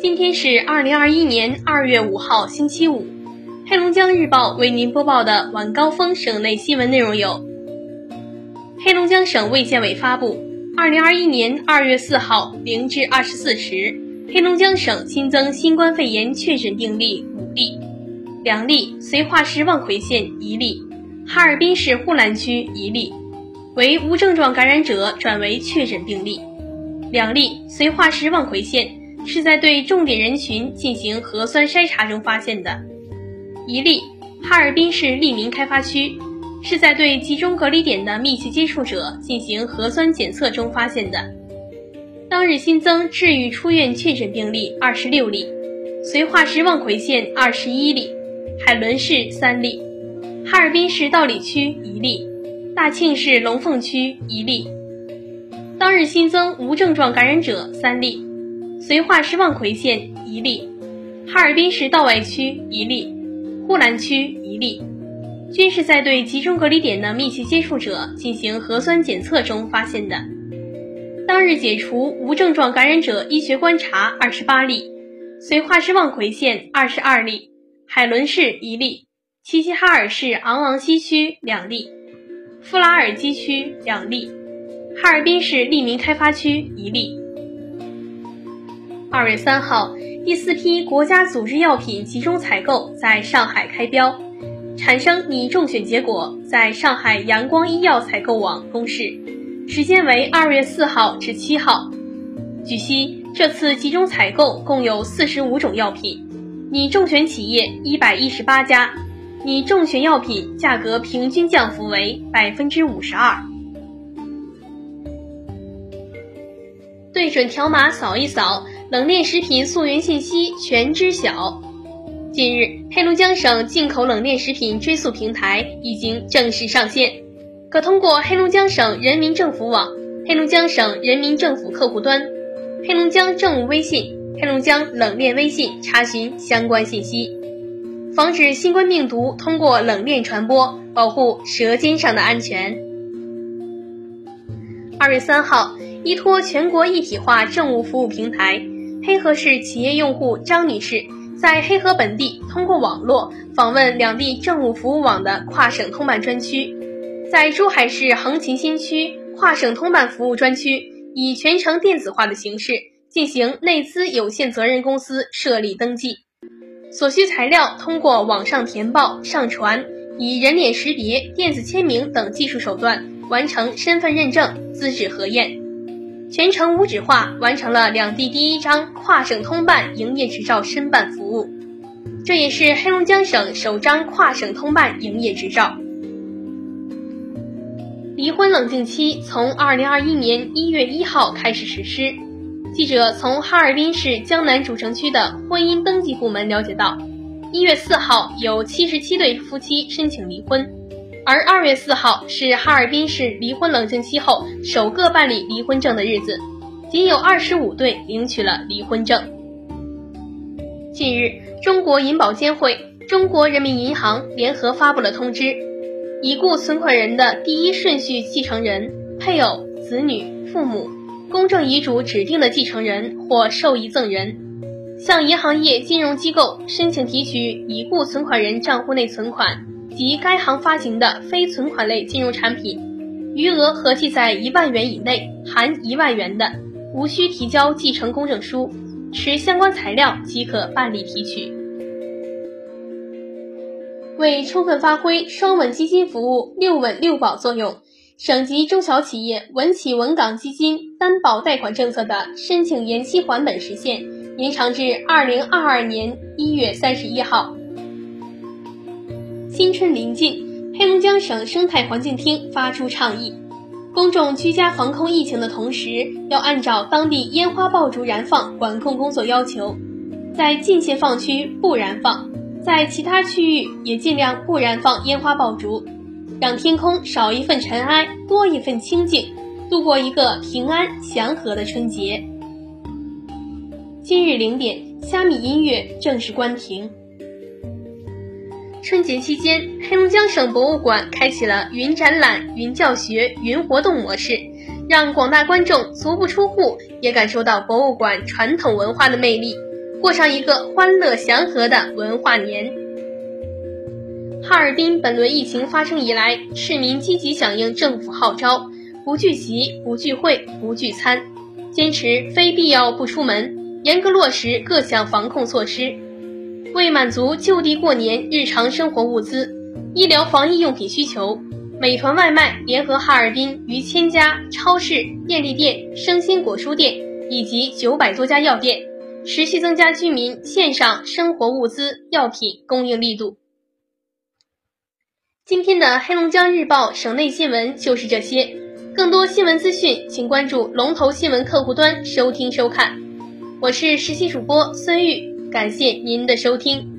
今天是二零二一年二月五号，星期五。黑龙江日报为您播报的晚高峰省内新闻内容有：黑龙江省卫健委发布，二零二一年二月四号零至二十四时，黑龙江省新增新冠肺炎确诊病例五例，两例绥化市望奎县一例，哈尔滨市呼兰区一例，为无症状感染者转为确诊病例，两例绥化市望奎县是在对重点人群进行核酸筛查中发现的。一例，哈尔滨市利民开发区，是在对集中隔离点的密切接触者进行核酸检测中发现的。当日新增治愈出院确诊病例二十六例，绥化市望奎县二十一例，海伦市三例，哈尔滨市道里区一例，大庆市龙凤区一例。当日新增无症状感染者三例，绥化市望奎县一例，哈尔滨市道外区一例。呼兰区一例，均是在对集中隔离点的密切接触者进行核酸检测中发现的。当日解除无症状感染者医学观察二十八例，绥化市望奎县二十二例，海伦市一例，齐齐哈尔市昂昂西区两例，富拉尔基区两例，哈尔滨市利民开发区一例。二月三号。第四批国家组织药品集中采购在上海开标，产生拟中选结果在上海阳光医药采购网公示，时间为二月四号至七号。据悉，这次集中采购共有四十五种药品，拟中选企业一百一十八家，拟中选药品价格平均降幅为百分之五十二。对准条码扫一扫。冷链食品溯源信息全知晓。近日，黑龙江省进口冷链食品追溯平台已经正式上线，可通过黑龙江省人民政府网、黑龙江省人民政府客户端、黑龙江政务微信、黑龙江冷链微信查询相关信息，防止新冠病毒通过冷链传播，保护舌尖上的安全。二月三号，依托全国一体化政务服务平台。黑河市企业用户张女士在黑河本地通过网络访问两地政务服务网的跨省通办专区，在珠海市横琴新区跨省通办服务专区以全程电子化的形式进行内资有限责任公司设立登记，所需材料通过网上填报上传，以人脸识别、电子签名等技术手段完成身份认证、资质核验。全程无纸化，完成了两地第一张跨省通办营业执照申办服务，这也是黑龙江省首张跨省通办营业执照。离婚冷静期从二零二一年一月一号开始实施。记者从哈尔滨市江南主城区的婚姻登记部门了解到，一月四号有七十七对夫妻申请离婚。而二月四号是哈尔滨市离婚冷静期后首个办理离婚证的日子，仅有二十五对领取了离婚证。近日，中国银保监会、中国人民银行联合发布了通知，已故存款人的第一顺序继承人、配偶、子女、父母、公证遗嘱指定的继承人或受益赠人，向银行业金融机构申请提取已故存款人账户内存款。及该行发行的非存款类金融产品，余额合计在一万元以内（含一万元的），无需提交继承公证书，持相关材料即可办理提取。为充分发挥双稳基金服务六稳六保作用，省级中小企业稳企稳岗基金担保贷款政策的申请延期还本时限延长至二零二二年一月三十一号。新春临近，黑龙江省生态环境厅发出倡议：公众居家防控疫情的同时，要按照当地烟花爆竹燃放管控工作要求，在禁限放区不燃放，在其他区域也尽量不燃放烟花爆竹，让天空少一份尘埃，多一份清净，度过一个平安祥和的春节。今日零点，虾米音乐正式关停。春节期间，黑龙江省博物馆开启了云展览、云教学、云活动模式，让广大观众足不出户也感受到博物馆传统文化的魅力，过上一个欢乐祥和的文化年。哈尔滨本轮疫情发生以来，市民积极响应政府号召，不聚集、不聚会、不聚餐，坚持非必要不出门，严格落实各项防控措施。为满足就地过年日常生活物资、医疗防疫用品需求，美团外卖联合哈尔滨逾千家超市、便利店、生鲜果蔬店以及九百多家药店，持续增加居民线上生活物资、药品供应力度。今天的黑龙江日报省内新闻就是这些，更多新闻资讯，请关注龙头新闻客户端收听收看。我是实习主播孙玉，感谢您的收听。